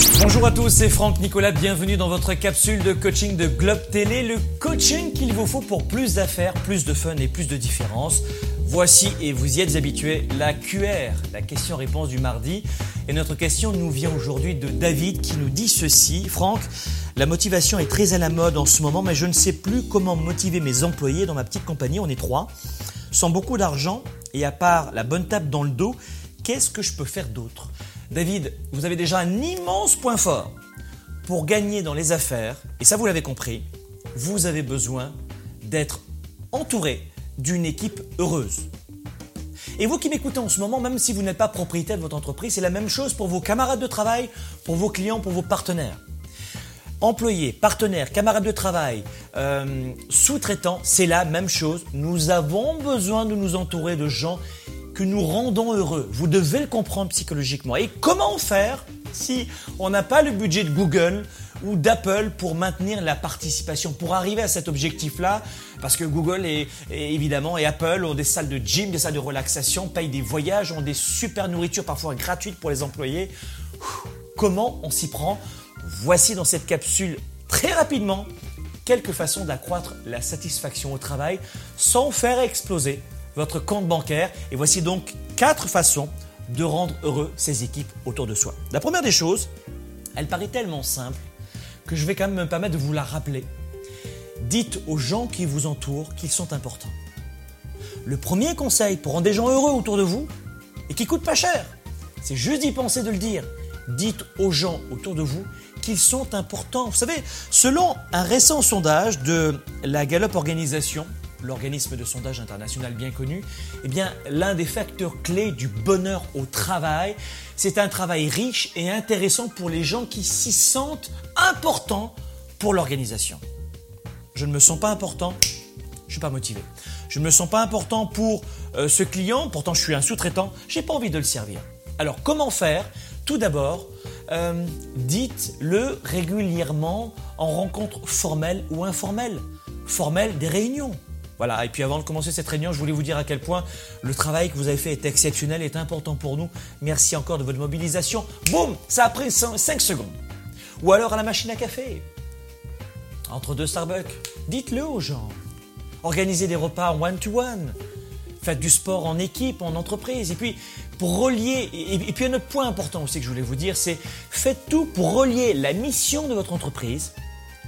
Bonjour à tous, c'est Franck Nicolas, bienvenue dans votre capsule de coaching de Globe Télé, le coaching qu'il vous faut pour plus d'affaires, plus de fun et plus de différence. Voici, et vous y êtes habitués, la QR, la question-réponse du mardi. Et notre question nous vient aujourd'hui de David qui nous dit ceci. Franck, la motivation est très à la mode en ce moment, mais je ne sais plus comment motiver mes employés dans ma petite compagnie, on est trois, sans beaucoup d'argent et à part la bonne tape dans le dos, qu'est-ce que je peux faire d'autre? David, vous avez déjà un immense point fort. Pour gagner dans les affaires, et ça vous l'avez compris, vous avez besoin d'être entouré d'une équipe heureuse. Et vous qui m'écoutez en ce moment, même si vous n'êtes pas propriétaire de votre entreprise, c'est la même chose pour vos camarades de travail, pour vos clients, pour vos partenaires. Employés, partenaires, camarades de travail, euh, sous-traitants, c'est la même chose. Nous avons besoin de nous entourer de gens que nous rendons heureux. Vous devez le comprendre psychologiquement. Et comment faire si on n'a pas le budget de Google ou d'Apple pour maintenir la participation, pour arriver à cet objectif-là, parce que Google et, et Apple ont des salles de gym, des salles de relaxation, payent des voyages, ont des super nourritures parfois gratuites pour les employés. Comment on s'y prend? Voici dans cette capsule très rapidement quelques façons d'accroître la satisfaction au travail sans faire exploser votre compte bancaire. Et voici donc quatre façons de rendre heureux ces équipes autour de soi. La première des choses, elle paraît tellement simple que je vais quand même me permettre de vous la rappeler. Dites aux gens qui vous entourent qu'ils sont importants. Le premier conseil pour rendre des gens heureux autour de vous et qui coûte pas cher, c'est juste d'y penser de le dire. Dites aux gens autour de vous qu'ils sont importants. Vous savez, selon un récent sondage de la Gallup Organisation, l'organisme de sondage international bien connu, eh bien, l'un des facteurs clés du bonheur au travail, c'est un travail riche et intéressant pour les gens qui s'y sentent importants pour l'organisation. Je ne me sens pas important, je ne suis pas motivé. Je ne me sens pas important pour euh, ce client, pourtant je suis un sous-traitant, j'ai pas envie de le servir. Alors comment faire? Tout d'abord, euh, dites-le régulièrement en rencontre formelle ou informelle. Formelle des réunions. Voilà, et puis avant de commencer cette réunion, je voulais vous dire à quel point le travail que vous avez fait est exceptionnel, est important pour nous. Merci encore de votre mobilisation. Boum, ça a pris 5 secondes. Ou alors à la machine à café, entre deux Starbucks. Dites-le aux gens. Organisez des repas one-to-one. Faites du sport en équipe, en entreprise. Et puis, pour relier, et, puis un autre point important aussi que je voulais vous dire, c'est faites tout pour relier la mission de votre entreprise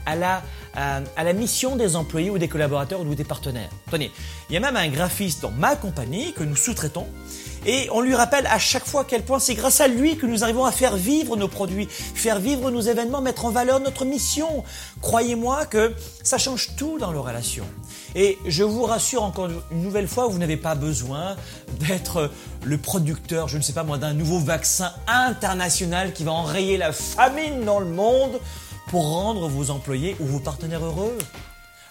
à la, euh, à, la mission des employés ou des collaborateurs ou des partenaires. Tenez, il y a même un graphiste dans ma compagnie que nous sous-traitons et on lui rappelle à chaque fois à quel point c'est grâce à lui que nous arrivons à faire vivre nos produits, faire vivre nos événements, mettre en valeur notre mission. Croyez-moi que ça change tout dans nos relations. Et je vous rassure encore une nouvelle fois, vous n'avez pas besoin d'être le producteur, je ne sais pas moi, d'un nouveau vaccin international qui va enrayer la famine dans le monde pour rendre vos employés ou vos partenaires heureux.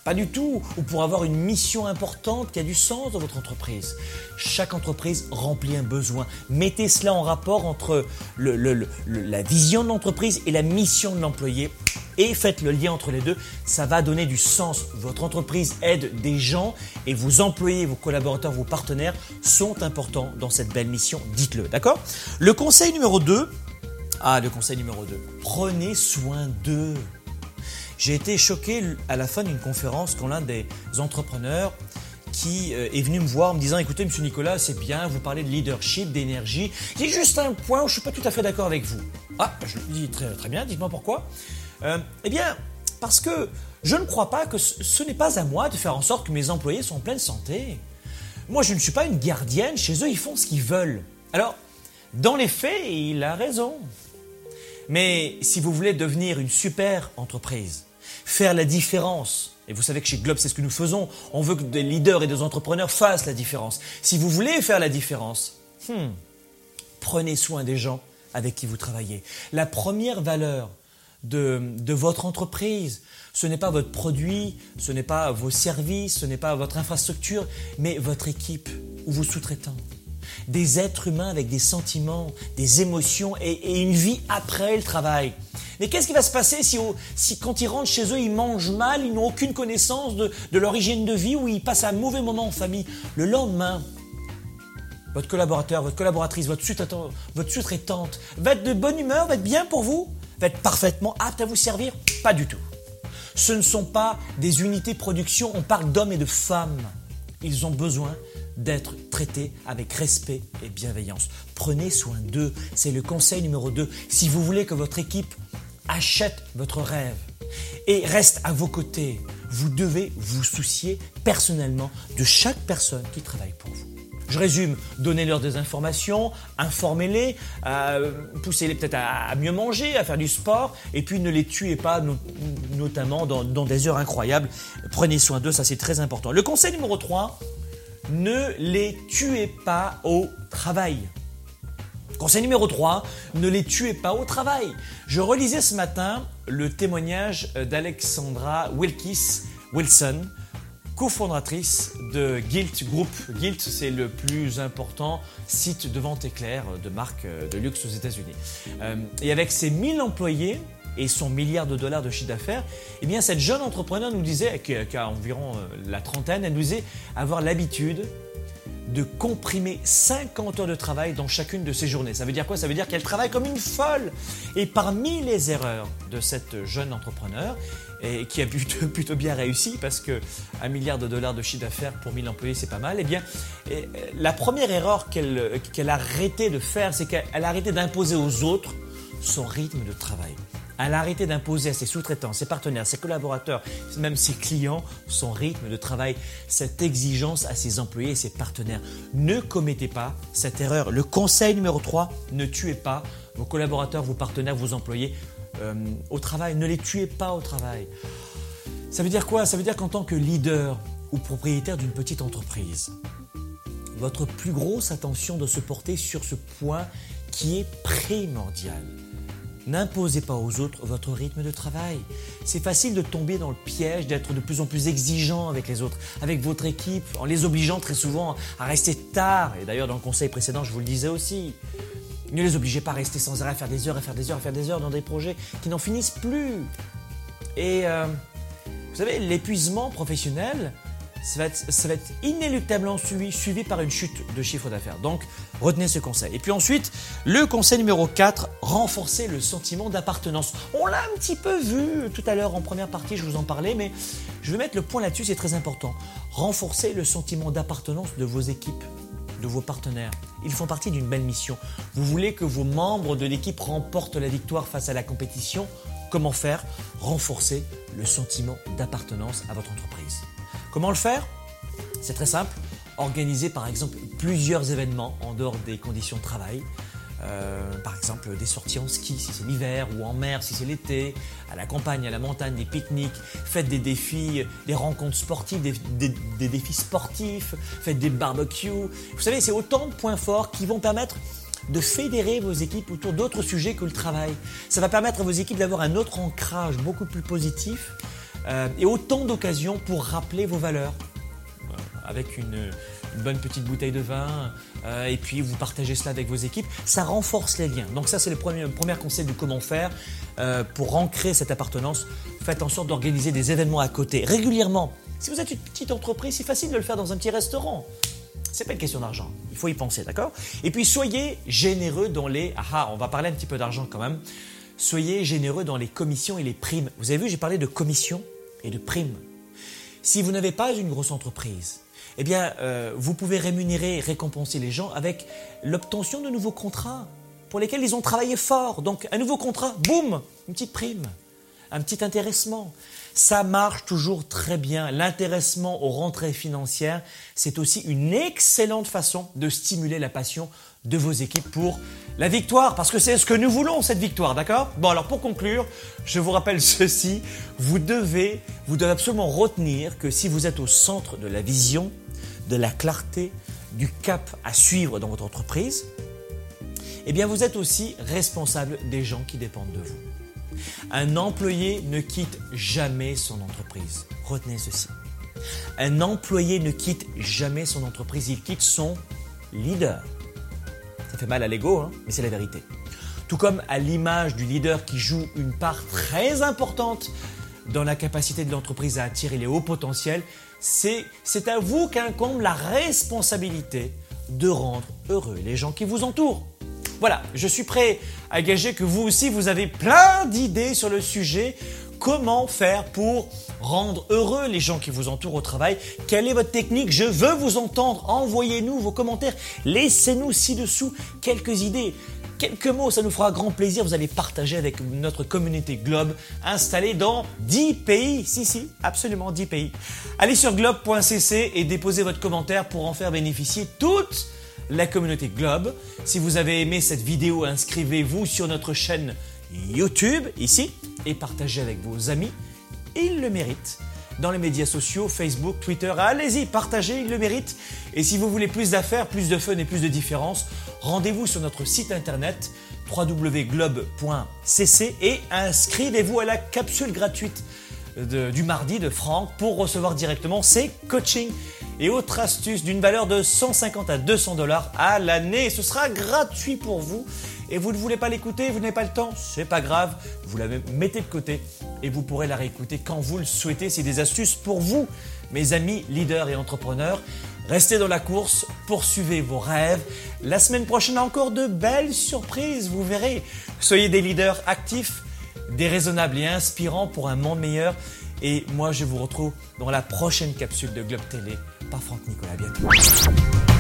Pas du tout, ou pour avoir une mission importante qui a du sens dans votre entreprise. Chaque entreprise remplit un besoin. Mettez cela en rapport entre la vision de l'entreprise et la mission de l'employé et faites le lien entre les deux. Ça va donner du sens. Votre entreprise aide des gens et vos employés, vos collaborateurs, vos partenaires sont importants dans cette belle mission. Dites-le, d'accord? Le conseil numéro 2, ah, le conseil numéro 2. Prenez soin d'eux. J'ai été choqué à la fin d'une conférence quand l'un des entrepreneurs qui euh, est venu me voir en me disant écoutez monsieur Nicolas c'est bien vous parlez de leadership d'énergie. J'ai juste un point où je suis pas tout à fait d'accord avec vous. Ah je lui dis très bien dites-moi pourquoi. Euh, eh bien parce que je ne crois pas que ce n'est pas à moi de faire en sorte que mes employés soient en pleine santé. Moi je ne suis pas une gardienne. Chez eux ils font ce qu'ils veulent. Alors dans les faits il a raison mais si vous voulez devenir une super entreprise, faire la différence, et vous savez que chez Globe, c'est ce que nous faisons, on veut que des leaders et des entrepreneurs fassent la différence. Si vous voulez faire la différence, hmm, prenez soin des gens avec qui vous travaillez. La première valeur de, de votre entreprise, ce n'est pas votre produit, ce n'est pas vos services, ce n'est pas votre infrastructure, mais votre équipe ou vos sous-traitants des êtres humains avec des sentiments, des émotions et, une vie après le travail. Mais qu'est-ce qui va se passer si, quand ils rentrent chez eux, ils mangent mal, ils n'ont aucune connaissance de, de leur hygiène de vie ou ils passent un mauvais moment en famille? Le lendemain, votre collaborateur, votre collaboratrice, votre sous-traitante va être de bonne humeur, va être bien pour vous, être parfaitement aptes à vous servir? Pas du tout. Ce ne sont pas des unités production, on parle d'hommes et de femmes. Ils ont besoin d'être traités avec respect et bienveillance. Prenez soin d'eux, c'est le conseil numéro 2. Si vous voulez que votre équipe achète votre rêve et reste à vos côtés, vous devez vous soucier personnellement de chaque personne qui travaille pour vous. Je résume, donnez-leur des informations, informez-les, euh, poussez-les peut-être à, mieux manger, à faire du sport, et puis ne les tuez pas, notamment dans, dans, des heures incroyables. Prenez soin d'eux, ça c'est très important. Le conseil numéro 3, ne les tuez pas au travail. Conseil numéro 3, ne les tuez pas au travail. Je relisais ce matin le témoignage d'Alexandra Wilkis Wilson, cofondatrice de Guilt Group. Guilt, c'est le plus important site de vente éclair de marque de luxe aux États-Unis. Euh, et avec ses 1000 employés et son milliard de dollars de chiffre d'affaires, eh bien cette jeune entrepreneur nous disait, qui a environ euh, la trentaine, elle nous disait avoir l'habitude de comprimer 50 heures de travail dans chacune de ses journées. Ça veut dire quoi? Ça veut dire qu'elle travaille comme une folle. Et parmi les erreurs de cette jeune entrepreneur, et qui a plutôt, bien réussi parce que un milliard de dollars de chiffre d'affaires pour 1000 employés, c'est pas mal. Eh bien, la première erreur qu'elle a arrêté de faire, c'est qu'elle a arrêté d'imposer aux autres son rythme de travail. Elle a d'imposer à ses sous-traitants, ses partenaires, ses collaborateurs, même ses clients son rythme de travail, cette exigence à ses employés et ses partenaires. Ne commettez pas cette erreur. Le conseil numéro 3, ne tuez pas vos collaborateurs, vos partenaires, vos employés euh, au travail. Ne les tuez pas au travail. Ça veut dire quoi? Ça veut dire qu'en tant que leader ou propriétaire d'une petite entreprise, votre plus grosse attention doit se porter sur ce point qui est primordial. N'imposez pas aux autres votre rythme de travail. C'est facile de tomber dans le piège d'être de plus en plus exigeant avec les autres, avec votre équipe, en les obligeant très souvent à rester tard. Et d'ailleurs, dans le conseil précédent, je vous le disais aussi. Ne les obligez pas à rester sans arrêt à faire des heures, à faire des heures, à faire des heures dans des projets qui n'en finissent plus. Et euh, vous savez, l'épuisement professionnel, ça va, être, inéluctablement suivi, suivi par une chute de chiffre d'affaires. Donc, retenez ce conseil. Et puis ensuite, le conseil numéro 4, renforcer le sentiment d'appartenance. On l'a un petit peu vu tout à l'heure en première partie, je vous en parlais, mais je vais mettre le point là-dessus, c'est très important. Renforcer le sentiment d'appartenance de vos équipes de vos partenaires. Ils font partie d'une belle mission. Vous voulez que vos membres de l'équipe remportent la victoire face à la compétition? Comment faire? Renforcer le sentiment d'appartenance à votre entreprise. Comment le faire? C'est très simple. Organiser par exemple plusieurs événements en dehors des conditions de travail. Euh, par exemple des sorties en ski si c'est l'hiver ou en mer si c'est l'été, à la campagne, à la montagne, des pique-niques, faites des défis, des rencontres sportives, des, défis sportifs, faites des barbecues. Vous savez, c'est autant de points forts qui vont permettre de fédérer vos équipes autour d'autres sujets que le travail. Ça va permettre à vos équipes d'avoir un autre ancrage beaucoup plus positif euh, et autant d'occasions pour rappeler vos valeurs euh, avec une, bonne petite bouteille de vin, euh, et puis vous partagez cela avec vos équipes, ça renforce les liens. Donc ça c'est le premier, premier conseil de comment faire pour ancrer cette appartenance. Faites en sorte d'organiser des événements à côté régulièrement. Si vous êtes une petite entreprise, c'est facile de le faire dans un petit restaurant. C'est pas une question d'argent. Il faut y penser, d'accord? Et puis soyez généreux dans les. Ah, ah, on va parler un petit peu d'argent quand même. Soyez généreux dans les commissions et les primes. Vous avez vu, j'ai parlé de commissions et de primes. Si vous n'avez pas une grosse entreprise, eh euh, vous pouvez rémunérer, récompenser les gens avec l'obtention de nouveaux contrats pour lesquels ils ont travaillé fort. Donc, un nouveau contrat, boum, une petite prime, un petit intéressement. Ça marche toujours très bien. L'intéressement aux rentrées financières, c'est aussi une excellente façon de stimuler la passion de vos équipes pour la victoire, parce que c'est ce que nous voulons, cette victoire, d'accord? Bon, alors pour conclure, je vous rappelle ceci, vous devez, vous devez absolument retenir que si vous êtes au centre de la vision, de la clarté, du cap à suivre dans votre entreprise, eh bien vous êtes aussi responsable des gens qui dépendent de vous. Un employé ne quitte jamais son entreprise. Retenez ceci. Un employé ne quitte jamais son entreprise, il quitte son leader. Ça fait mal à l'ego, hein, mais c'est la vérité. Tout comme à l'image du leader qui joue une part très importante dans la capacité de l'entreprise à attirer les hauts potentiels, c'est à vous qu'incombe la responsabilité de rendre heureux les gens qui vous entourent. Voilà, je suis prêt à gager que vous aussi, vous avez plein d'idées sur le sujet. Comment faire pour rendre heureux les gens qui vous entourent au travail Quelle est votre technique? Je veux vous entendre. Envoyez-nous vos commentaires. Laissez-nous ci-dessous quelques idées quelques mots, ça nous fera grand plaisir. Vous allez partager avec notre communauté Globe installée dans 10 pays. Si, si, absolument 10 pays. Allez sur globe.cc et déposez votre commentaire pour en faire bénéficier toute la communauté Globe. Si vous avez aimé cette vidéo, inscrivez-vous sur notre chaîne YouTube ici et partagez avec vos amis. Ils le méritent dans les médias sociaux, Facebook, Twitter. Allez-y, partagez, il le mérite. Et si vous voulez plus d'affaires, plus de fun et plus de différence, rendez-vous sur notre site internet www.globe.cc et inscrivez-vous à la capsule gratuite du mardi de Franck pour recevoir directement ses coachings et autres astuces d'une valeur de 150 à 200 dollars à l'année. Ce sera gratuit pour vous et vous ne voulez pas l'écouter, vous n'avez pas le temps, c'est pas grave, vous la mettez de côté et vous pourrez la réécouter quand vous le souhaitez. C'est des astuces pour vous, mes amis leaders et entrepreneurs. Restez dans la course, poursuivez vos rêves. La semaine prochaine, encore de belles surprises, vous verrez. Soyez des leaders actifs, déraisonnables et inspirants pour un monde meilleur. Et moi, je vous retrouve dans la prochaine capsule de Globe Télé par Franck Nicolas. bientôt.